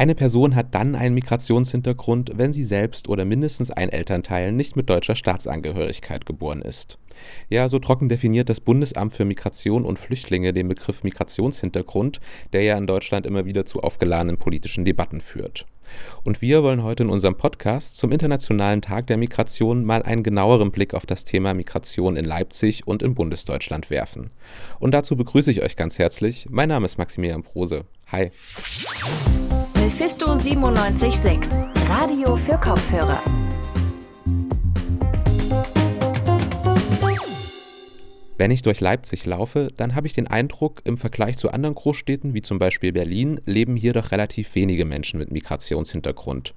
Eine Person hat dann einen Migrationshintergrund, wenn sie selbst oder mindestens ein Elternteil nicht mit deutscher Staatsangehörigkeit geboren ist. Ja, so trocken definiert das Bundesamt für Migration und Flüchtlinge den Begriff Migrationshintergrund, der ja in Deutschland immer wieder zu aufgeladenen politischen Debatten führt. Und wir wollen heute in unserem Podcast zum Internationalen Tag der Migration mal einen genaueren Blick auf das Thema Migration in Leipzig und in Bundesdeutschland werfen. Und dazu begrüße ich euch ganz herzlich. Mein Name ist Maximilian Prose. Hi. Mephisto 976, Radio für Kopfhörer. Wenn ich durch Leipzig laufe, dann habe ich den Eindruck, im Vergleich zu anderen Großstädten wie zum Beispiel Berlin leben hier doch relativ wenige Menschen mit Migrationshintergrund.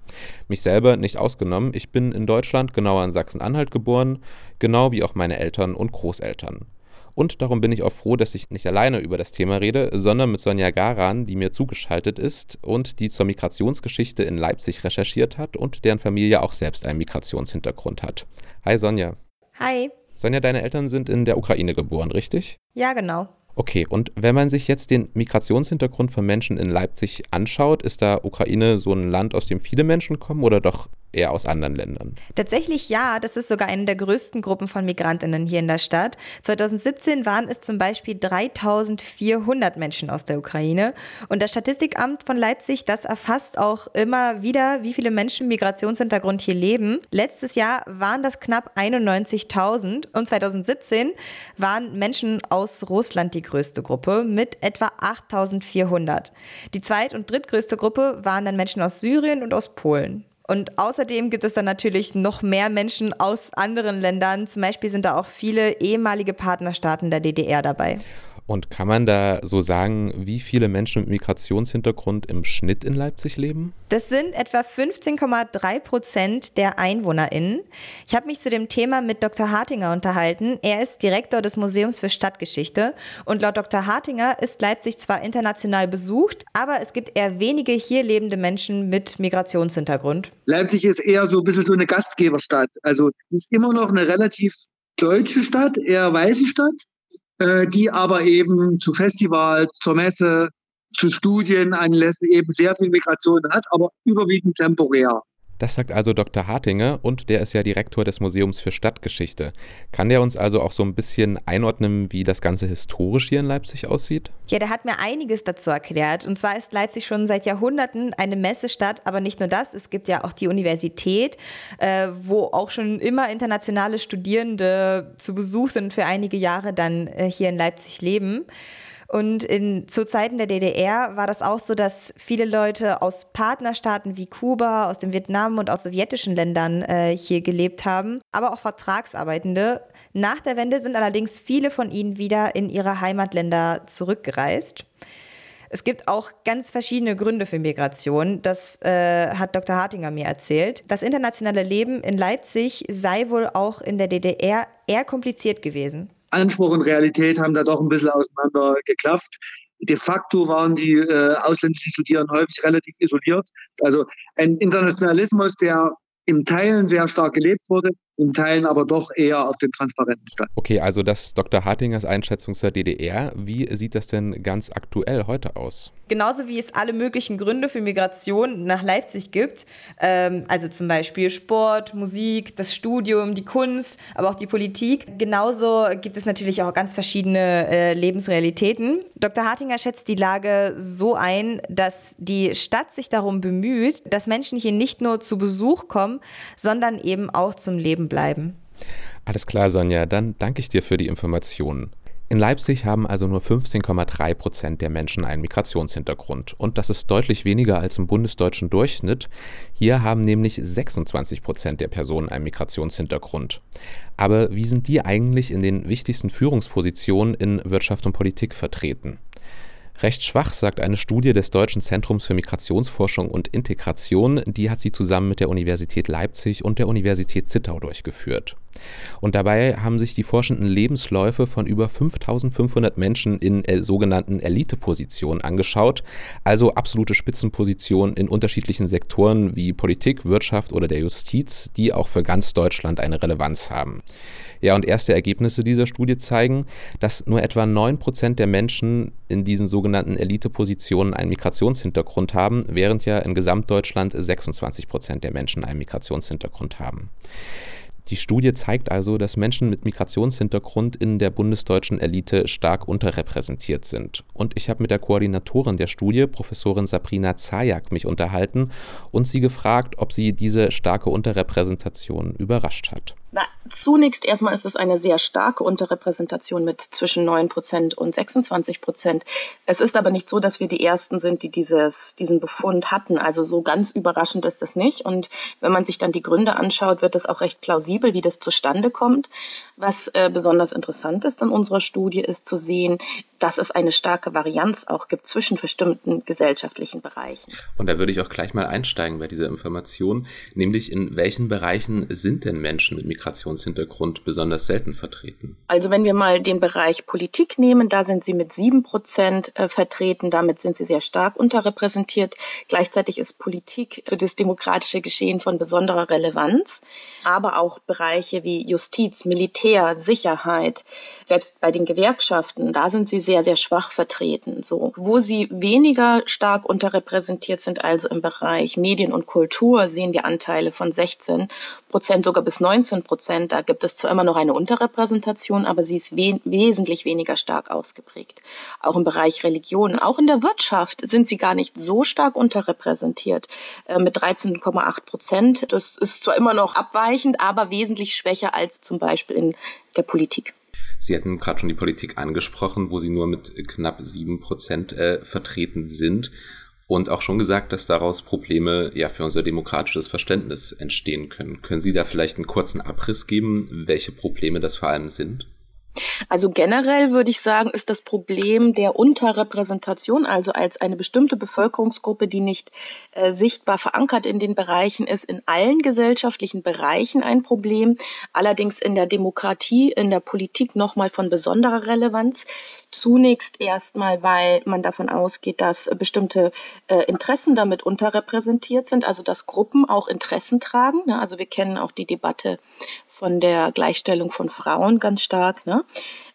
Mich selber nicht ausgenommen, ich bin in Deutschland, genauer in Sachsen-Anhalt geboren, genau wie auch meine Eltern und Großeltern. Und darum bin ich auch froh, dass ich nicht alleine über das Thema rede, sondern mit Sonja Garan, die mir zugeschaltet ist und die zur Migrationsgeschichte in Leipzig recherchiert hat und deren Familie auch selbst einen Migrationshintergrund hat. Hi Sonja. Hi. Sonja, deine Eltern sind in der Ukraine geboren, richtig? Ja, genau. Okay, und wenn man sich jetzt den Migrationshintergrund von Menschen in Leipzig anschaut, ist da Ukraine so ein Land, aus dem viele Menschen kommen oder doch eher aus anderen Ländern? Tatsächlich ja, das ist sogar eine der größten Gruppen von Migrantinnen hier in der Stadt. 2017 waren es zum Beispiel 3400 Menschen aus der Ukraine. Und das Statistikamt von Leipzig, das erfasst auch immer wieder, wie viele Menschen Migrationshintergrund hier leben. Letztes Jahr waren das knapp 91.000 und 2017 waren Menschen aus Russland die größte Gruppe mit etwa 8.400. Die zweit- und drittgrößte Gruppe waren dann Menschen aus Syrien und aus Polen. Und außerdem gibt es dann natürlich noch mehr Menschen aus anderen Ländern. Zum Beispiel sind da auch viele ehemalige Partnerstaaten der DDR dabei. Und kann man da so sagen, wie viele Menschen mit Migrationshintergrund im Schnitt in Leipzig leben? Das sind etwa 15,3 Prozent der EinwohnerInnen. Ich habe mich zu dem Thema mit Dr. Hartinger unterhalten. Er ist Direktor des Museums für Stadtgeschichte. Und laut Dr. Hartinger ist Leipzig zwar international besucht, aber es gibt eher wenige hier lebende Menschen mit Migrationshintergrund. Leipzig ist eher so ein bisschen so eine Gastgeberstadt. Also ist immer noch eine relativ deutsche Stadt, eher weiße Stadt äh, die aber eben zu Festivals, zur Messe, zu Studienanlässen eben sehr viel Migration hat, aber überwiegend temporär. Das sagt also Dr. Hartinger und der ist ja Direktor des Museums für Stadtgeschichte. Kann der uns also auch so ein bisschen einordnen, wie das Ganze historisch hier in Leipzig aussieht? Ja, der hat mir einiges dazu erklärt. Und zwar ist Leipzig schon seit Jahrhunderten eine Messestadt, aber nicht nur das, es gibt ja auch die Universität, äh, wo auch schon immer internationale Studierende zu Besuch sind für einige Jahre dann äh, hier in Leipzig leben. Und in, zu Zeiten der DDR war das auch so, dass viele Leute aus Partnerstaaten wie Kuba, aus dem Vietnam und aus sowjetischen Ländern äh, hier gelebt haben, aber auch Vertragsarbeitende. Nach der Wende sind allerdings viele von ihnen wieder in ihre Heimatländer zurückgereist. Es gibt auch ganz verschiedene Gründe für Migration. Das äh, hat Dr. Hartinger mir erzählt. Das internationale Leben in Leipzig sei wohl auch in der DDR eher kompliziert gewesen. Anspruch und Realität haben da doch ein bisschen auseinander geklafft. De facto waren die äh, ausländischen Studierenden häufig relativ isoliert. Also ein Internationalismus, der im Teilen sehr stark gelebt wurde, in Teilen aber doch eher auf den transparenten stand. Okay, also das ist Dr. Hartingers Einschätzung zur DDR. Wie sieht das denn ganz aktuell heute aus? Genauso wie es alle möglichen Gründe für Migration nach Leipzig gibt, ähm, also zum Beispiel Sport, Musik, das Studium, die Kunst, aber auch die Politik. Genauso gibt es natürlich auch ganz verschiedene äh, Lebensrealitäten. Dr. Hartinger schätzt die Lage so ein, dass die Stadt sich darum bemüht, dass Menschen hier nicht nur zu Besuch kommen, sondern eben auch zum Leben Leben bleiben. Alles klar, Sonja, dann danke ich dir für die Informationen. In Leipzig haben also nur 15,3 Prozent der Menschen einen Migrationshintergrund. Und das ist deutlich weniger als im bundesdeutschen Durchschnitt. Hier haben nämlich 26 Prozent der Personen einen Migrationshintergrund. Aber wie sind die eigentlich in den wichtigsten Führungspositionen in Wirtschaft und Politik vertreten? Recht schwach, sagt eine Studie des Deutschen Zentrums für Migrationsforschung und Integration. Die hat sie zusammen mit der Universität Leipzig und der Universität Zittau durchgeführt. Und dabei haben sich die Forschenden Lebensläufe von über 5500 Menschen in äh, sogenannten Elitepositionen angeschaut, also absolute Spitzenpositionen in unterschiedlichen Sektoren wie Politik, Wirtschaft oder der Justiz, die auch für ganz Deutschland eine Relevanz haben. Ja, und erste Ergebnisse dieser Studie zeigen, dass nur etwa 9% der Menschen in diesen sogenannten Elitepositionen einen Migrationshintergrund haben, während ja in Gesamtdeutschland 26% der Menschen einen Migrationshintergrund haben. Die Studie zeigt also, dass Menschen mit Migrationshintergrund in der bundesdeutschen Elite stark unterrepräsentiert sind. Und ich habe mit der Koordinatorin der Studie, Professorin Sabrina Zajak, mich unterhalten und sie gefragt, ob sie diese starke Unterrepräsentation überrascht hat. Na, zunächst erstmal ist es eine sehr starke Unterrepräsentation mit zwischen 9 Prozent und 26 Prozent. Es ist aber nicht so, dass wir die Ersten sind, die dieses, diesen Befund hatten. Also so ganz überraschend ist es nicht. Und wenn man sich dann die Gründe anschaut, wird es auch recht plausibel, wie das zustande kommt. Was äh, besonders interessant ist an unserer Studie, ist zu sehen, dass es eine starke Varianz auch gibt zwischen bestimmten gesellschaftlichen Bereichen. Und da würde ich auch gleich mal einsteigen bei dieser Information, nämlich in welchen Bereichen sind denn Menschen mit Migrationshintergrund besonders selten vertreten? Also wenn wir mal den Bereich Politik nehmen, da sind sie mit sieben Prozent äh, vertreten, damit sind sie sehr stark unterrepräsentiert. Gleichzeitig ist Politik für das demokratische Geschehen von besonderer Relevanz, aber auch Bereiche wie Justiz, Militär, Sicherheit, selbst bei den Gewerkschaften, da sind sie sehr, sehr schwach vertreten. So, wo sie weniger stark unterrepräsentiert sind, also im Bereich Medien und Kultur, sehen wir Anteile von 16 Prozent, sogar bis 19 Prozent. Da gibt es zwar immer noch eine Unterrepräsentation, aber sie ist we wesentlich weniger stark ausgeprägt. Auch im Bereich Religion, auch in der Wirtschaft sind sie gar nicht so stark unterrepräsentiert. Äh, mit 13,8 Prozent. Das ist zwar immer noch abweichend, aber wesentlich schwächer als zum Beispiel in der Politik. Sie hatten gerade schon die Politik angesprochen, wo Sie nur mit knapp sieben Prozent äh, vertreten sind und auch schon gesagt, dass daraus Probleme ja für unser demokratisches Verständnis entstehen können. Können Sie da vielleicht einen kurzen Abriss geben, welche Probleme das vor allem sind? Also generell würde ich sagen, ist das Problem der Unterrepräsentation, also als eine bestimmte Bevölkerungsgruppe, die nicht äh, sichtbar verankert in den Bereichen ist, in allen gesellschaftlichen Bereichen ein Problem. Allerdings in der Demokratie, in der Politik nochmal von besonderer Relevanz. Zunächst erstmal, weil man davon ausgeht, dass bestimmte äh, Interessen damit unterrepräsentiert sind, also dass Gruppen auch Interessen tragen. Ne? Also wir kennen auch die Debatte von der Gleichstellung von Frauen ganz stark. Ne?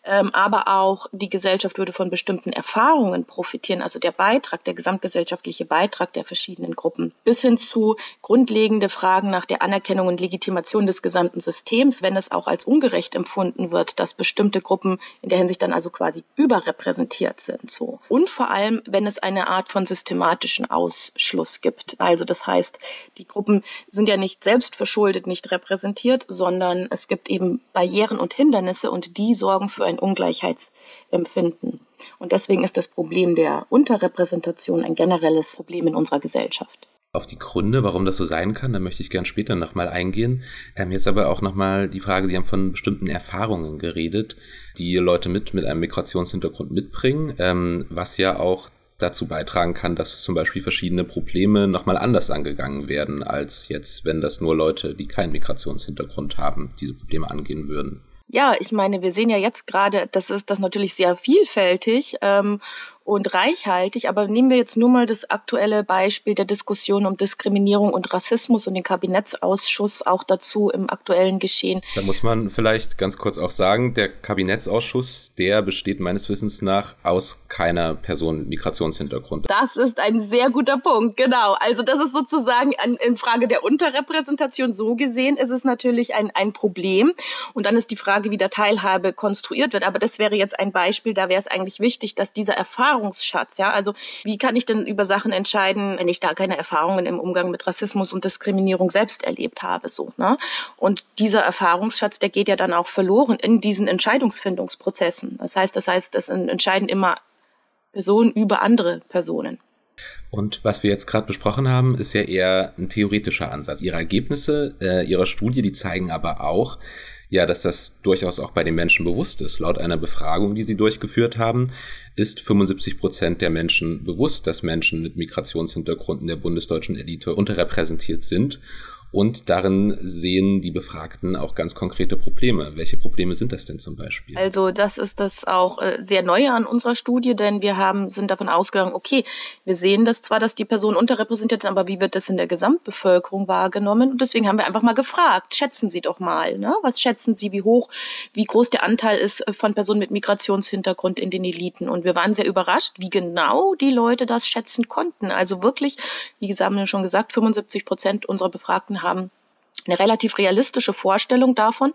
Ähm, aber auch die Gesellschaft würde von bestimmten Erfahrungen profitieren, also der Beitrag, der gesamtgesellschaftliche Beitrag der verschiedenen Gruppen, bis hin zu grundlegende Fragen nach der Anerkennung und Legitimation des gesamten Systems, wenn es auch als ungerecht empfunden wird, dass bestimmte Gruppen in der Hinsicht dann also quasi überrepräsentiert sind, so. Und vor allem, wenn es eine Art von systematischen Ausschluss gibt. Also das heißt, die Gruppen sind ja nicht selbst verschuldet, nicht repräsentiert, sondern es gibt eben Barrieren und Hindernisse und die sorgen für ein Ungleichheitsempfinden. Und deswegen ist das Problem der Unterrepräsentation ein generelles Problem in unserer Gesellschaft. Auf die Gründe, warum das so sein kann, da möchte ich gern später nochmal eingehen. Ähm, jetzt aber auch nochmal die Frage, Sie haben von bestimmten Erfahrungen geredet, die Leute mit, mit einem Migrationshintergrund mitbringen, ähm, was ja auch dazu beitragen kann, dass zum Beispiel verschiedene Probleme nochmal anders angegangen werden, als jetzt, wenn das nur Leute, die keinen Migrationshintergrund haben, diese Probleme angehen würden. Ja, ich meine, wir sehen ja jetzt gerade, das ist das natürlich sehr vielfältig ähm, und reichhaltig. Aber nehmen wir jetzt nur mal das aktuelle Beispiel der Diskussion um Diskriminierung und Rassismus und den Kabinettsausschuss auch dazu im aktuellen Geschehen. Da muss man vielleicht ganz kurz auch sagen, der Kabinettsausschuss, der besteht meines Wissens nach aus keiner Person Migrationshintergrund. Das ist ein sehr guter Punkt, genau. Also das ist sozusagen an, in Frage der Unterrepräsentation so gesehen, ist es natürlich ein, ein Problem. Und dann ist die Frage, wie der Teilhabe konstruiert wird. Aber das wäre jetzt ein Beispiel, da wäre es eigentlich wichtig, dass dieser Erfahrung Erfahrungsschatz. Ja, also wie kann ich denn über Sachen entscheiden, wenn ich da keine Erfahrungen im Umgang mit Rassismus und Diskriminierung selbst erlebt habe, so, ne? Und dieser Erfahrungsschatz, der geht ja dann auch verloren in diesen Entscheidungsfindungsprozessen. Das heißt, das heißt, es entscheiden immer Personen über andere Personen. Und was wir jetzt gerade besprochen haben, ist ja eher ein theoretischer Ansatz. Ihre Ergebnisse äh, Ihrer Studie, die zeigen aber auch, ja, dass das durchaus auch bei den Menschen bewusst ist. Laut einer Befragung, die sie durchgeführt haben, ist 75 Prozent der Menschen bewusst, dass Menschen mit Migrationshintergrund in der bundesdeutschen Elite unterrepräsentiert sind. Und darin sehen die Befragten auch ganz konkrete Probleme. Welche Probleme sind das denn zum Beispiel? Also das ist das auch äh, sehr Neue an unserer Studie, denn wir haben, sind davon ausgegangen, okay, wir sehen das zwar, dass die Personen unterrepräsentiert sind, aber wie wird das in der Gesamtbevölkerung wahrgenommen? Und deswegen haben wir einfach mal gefragt, schätzen Sie doch mal, ne? was schätzen Sie, wie hoch, wie groß der Anteil ist äh, von Personen mit Migrationshintergrund in den Eliten? Und wir waren sehr überrascht, wie genau die Leute das schätzen konnten. Also wirklich, wie gesagt, haben wir schon gesagt, 75 Prozent unserer Befragten haben eine relativ realistische Vorstellung davon,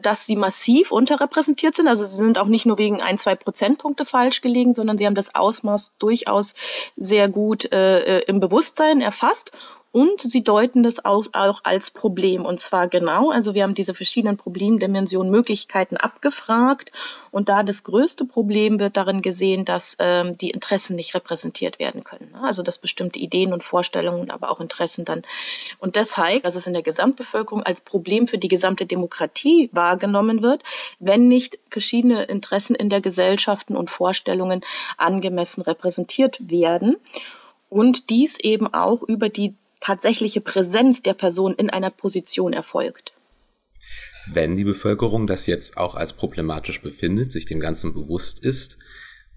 dass sie massiv unterrepräsentiert sind. Also sie sind auch nicht nur wegen ein, zwei Prozentpunkte falsch gelegen, sondern sie haben das Ausmaß durchaus sehr gut äh, äh im Bewusstsein erfasst und sie deuten das auch, auch als Problem. Und zwar genau, also wir haben diese verschiedenen Problemdimensionen, Möglichkeiten abgefragt. Und da das größte Problem wird darin gesehen, dass ähm, die Interessen nicht repräsentiert werden können. Ne? Also dass bestimmte Ideen und Vorstellungen, aber auch Interessen dann. Und deshalb, dass es in der Gesamtbevölkerung als Problem für die gesamte Demokratie wahrgenommen wird, wenn nicht verschiedene Interessen in der Gesellschaften und Vorstellungen angemessen repräsentiert werden und dies eben auch über die tatsächliche Präsenz der Person in einer Position erfolgt. Wenn die Bevölkerung das jetzt auch als problematisch befindet, sich dem Ganzen bewusst ist,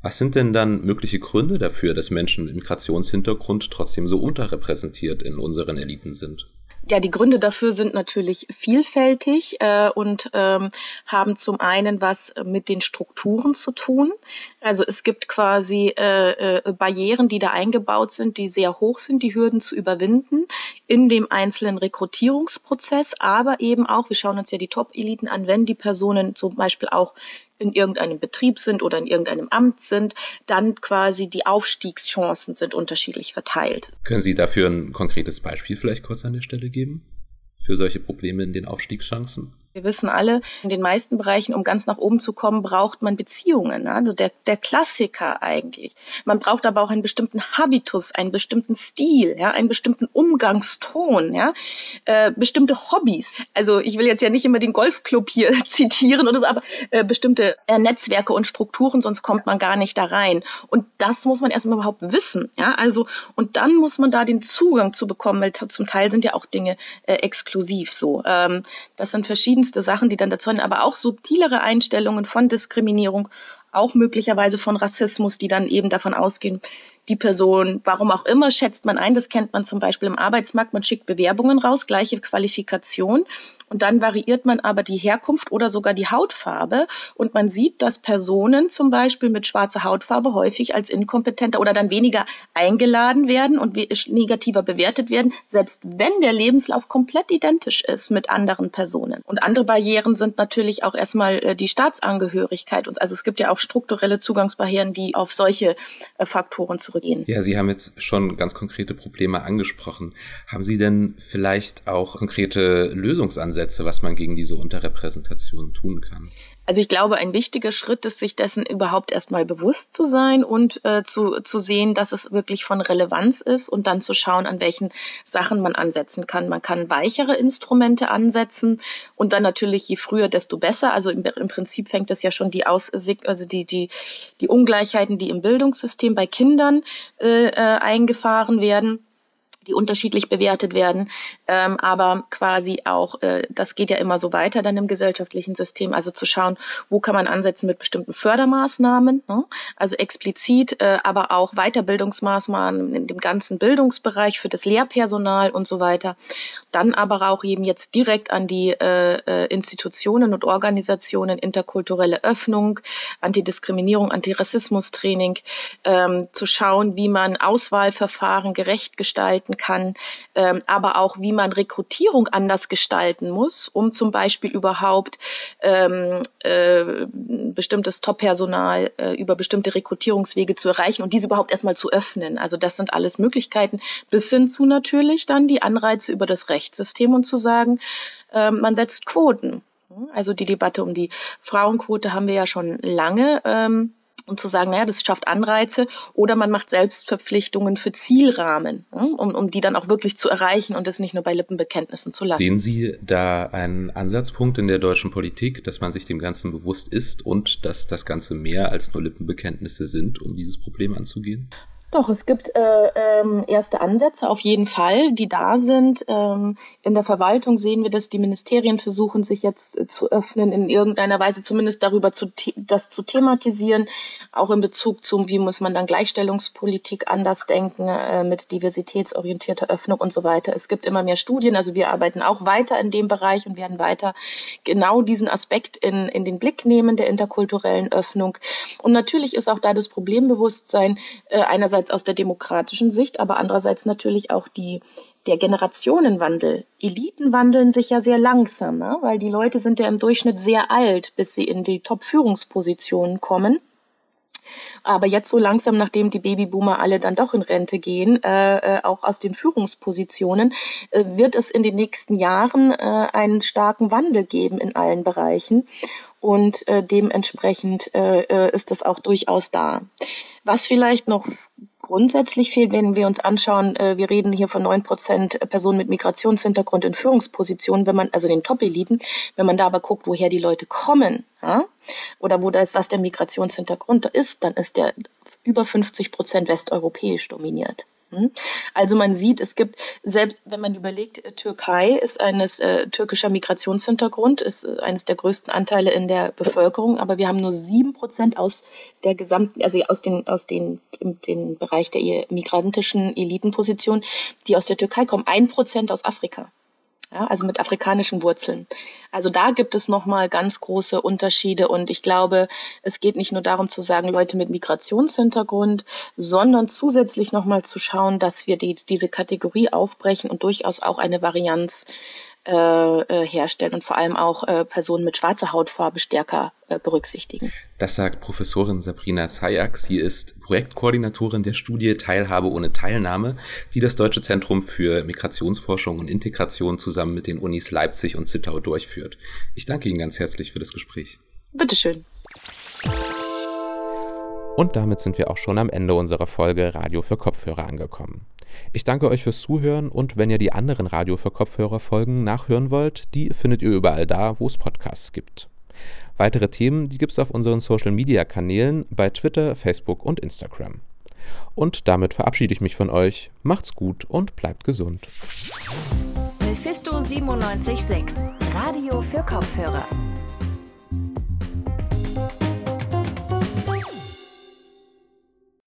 was sind denn dann mögliche Gründe dafür, dass Menschen mit Migrationshintergrund trotzdem so unterrepräsentiert in unseren Eliten sind? Ja, die Gründe dafür sind natürlich vielfältig äh, und ähm, haben zum einen was mit den Strukturen zu tun. Also es gibt quasi äh, äh, Barrieren, die da eingebaut sind, die sehr hoch sind, die Hürden zu überwinden in dem einzelnen Rekrutierungsprozess, aber eben auch, wir schauen uns ja die Top-Eliten an, wenn die Personen zum Beispiel auch in irgendeinem Betrieb sind oder in irgendeinem Amt sind, dann quasi die Aufstiegschancen sind unterschiedlich verteilt. Können Sie dafür ein konkretes Beispiel vielleicht kurz an der Stelle geben? Für solche Probleme in den Aufstiegschancen? Wir wissen alle, in den meisten Bereichen, um ganz nach oben zu kommen, braucht man Beziehungen. Also der, der Klassiker eigentlich. Man braucht aber auch einen bestimmten Habitus, einen bestimmten Stil, ja, einen bestimmten Umgangston, ja, äh, bestimmte Hobbys. Also ich will jetzt ja nicht immer den Golfclub hier zitieren oder so, aber äh, bestimmte äh, Netzwerke und Strukturen, sonst kommt man gar nicht da rein. Und das muss man erstmal überhaupt wissen, ja. Also und dann muss man da den Zugang zu bekommen, weil zum Teil sind ja auch Dinge äh, exklusiv so. Ähm, das sind verschiedene verschiedenste Sachen, die dann dazu sind, aber auch subtilere Einstellungen von Diskriminierung, auch möglicherweise von Rassismus, die dann eben davon ausgehen, die Person, warum auch immer, schätzt man ein. Das kennt man zum Beispiel im Arbeitsmarkt. Man schickt Bewerbungen raus, gleiche Qualifikation. Und dann variiert man aber die Herkunft oder sogar die Hautfarbe. Und man sieht, dass Personen zum Beispiel mit schwarzer Hautfarbe häufig als inkompetenter oder dann weniger eingeladen werden und negativer bewertet werden, selbst wenn der Lebenslauf komplett identisch ist mit anderen Personen. Und andere Barrieren sind natürlich auch erstmal äh, die Staatsangehörigkeit. Also es gibt ja auch strukturelle Zugangsbarrieren, die auf solche äh, Faktoren zurückgehen. Ja, Sie haben jetzt schon ganz konkrete Probleme angesprochen. Haben Sie denn vielleicht auch konkrete Lösungsansätze? Ansätze, was man gegen diese Unterrepräsentation tun kann? Also ich glaube, ein wichtiger Schritt ist, sich dessen überhaupt erstmal bewusst zu sein und äh, zu, zu sehen, dass es wirklich von Relevanz ist und dann zu schauen, an welchen Sachen man ansetzen kann. Man kann weichere Instrumente ansetzen und dann natürlich je früher, desto besser. Also im, im Prinzip fängt es ja schon die aus, also die, die, die Ungleichheiten, die im Bildungssystem bei Kindern äh, äh, eingefahren werden die unterschiedlich bewertet werden, ähm, aber quasi auch, äh, das geht ja immer so weiter dann im gesellschaftlichen System, also zu schauen, wo kann man ansetzen mit bestimmten Fördermaßnahmen, ne? also explizit, äh, aber auch Weiterbildungsmaßnahmen in dem ganzen Bildungsbereich für das Lehrpersonal und so weiter. Dann aber auch eben jetzt direkt an die äh, äh Institutionen und Organisationen, interkulturelle Öffnung, Antidiskriminierung, Antirassismus-Training, ähm, zu schauen, wie man Auswahlverfahren gerecht gestalten kann, ähm, aber auch wie man Rekrutierung anders gestalten muss, um zum Beispiel überhaupt ähm, äh, bestimmtes Top-Personal äh, über bestimmte Rekrutierungswege zu erreichen und diese überhaupt erstmal zu öffnen. Also das sind alles Möglichkeiten, bis hin zu natürlich dann die Anreize über das Rechtssystem und zu sagen, äh, man setzt Quoten. Also die Debatte um die Frauenquote haben wir ja schon lange. Ähm, und zu sagen, naja, das schafft Anreize oder man macht Selbstverpflichtungen für Zielrahmen, um, um die dann auch wirklich zu erreichen und das nicht nur bei Lippenbekenntnissen zu lassen. Sehen Sie da einen Ansatzpunkt in der deutschen Politik, dass man sich dem Ganzen bewusst ist und dass das Ganze mehr als nur Lippenbekenntnisse sind, um dieses Problem anzugehen? Doch, es gibt äh, ähm, erste Ansätze auf jeden Fall, die da sind. Ähm, in der Verwaltung sehen wir, dass die Ministerien versuchen, sich jetzt äh, zu öffnen, in irgendeiner Weise zumindest darüber zu das zu thematisieren, auch in Bezug zum, wie muss man dann Gleichstellungspolitik anders denken, äh, mit diversitätsorientierter Öffnung und so weiter. Es gibt immer mehr Studien, also wir arbeiten auch weiter in dem Bereich und werden weiter genau diesen Aspekt in, in den Blick nehmen der interkulturellen Öffnung. Und natürlich ist auch da das Problembewusstsein äh, einerseits einerseits aus der demokratischen Sicht, aber andererseits natürlich auch die, der Generationenwandel. Eliten wandeln sich ja sehr langsam, ne? weil die Leute sind ja im Durchschnitt sehr alt, bis sie in die Top-Führungspositionen kommen. Aber jetzt so langsam, nachdem die Babyboomer alle dann doch in Rente gehen, äh, äh, auch aus den Führungspositionen, äh, wird es in den nächsten Jahren äh, einen starken Wandel geben in allen Bereichen. Und äh, dementsprechend äh, ist das auch durchaus da. Was vielleicht noch grundsätzlich fehlt, wenn wir uns anschauen, äh, wir reden hier von neun Prozent Personen mit Migrationshintergrund in Führungspositionen, wenn man, also den Top-Eliten, wenn man da aber guckt, woher die Leute kommen, ja, oder wo da ist, was der Migrationshintergrund ist, dann ist der über 50 Prozent westeuropäisch dominiert. Hm? Also man sieht, es gibt, selbst wenn man überlegt, äh, Türkei ist eines äh, türkischer Migrationshintergrund, ist äh, eines der größten Anteile in der Bevölkerung, aber wir haben nur sieben Prozent aus der gesamten, also aus den, aus den, den Bereich der migrantischen Elitenposition, die aus der Türkei kommen, ein Prozent aus Afrika ja, also mit afrikanischen Wurzeln. Also da gibt es nochmal ganz große Unterschiede und ich glaube, es geht nicht nur darum zu sagen, Leute mit Migrationshintergrund, sondern zusätzlich nochmal zu schauen, dass wir die, diese Kategorie aufbrechen und durchaus auch eine Varianz äh, äh, herstellen und vor allem auch äh, Personen mit schwarzer Hautfarbe stärker äh, berücksichtigen. Das sagt Professorin Sabrina Zayak. Sie ist Projektkoordinatorin der Studie Teilhabe ohne Teilnahme, die das Deutsche Zentrum für Migrationsforschung und Integration zusammen mit den Unis Leipzig und Zittau durchführt. Ich danke Ihnen ganz herzlich für das Gespräch. Bitteschön. Und damit sind wir auch schon am Ende unserer Folge Radio für Kopfhörer angekommen. Ich danke euch fürs Zuhören und wenn ihr die anderen Radio für Kopfhörer Folgen nachhören wollt, die findet ihr überall da, wo es Podcasts gibt. Weitere Themen, die gibt es auf unseren Social Media Kanälen bei Twitter, Facebook und Instagram. Und damit verabschiede ich mich von euch. Macht's gut und bleibt gesund. Mephisto 976, Radio für Kopfhörer.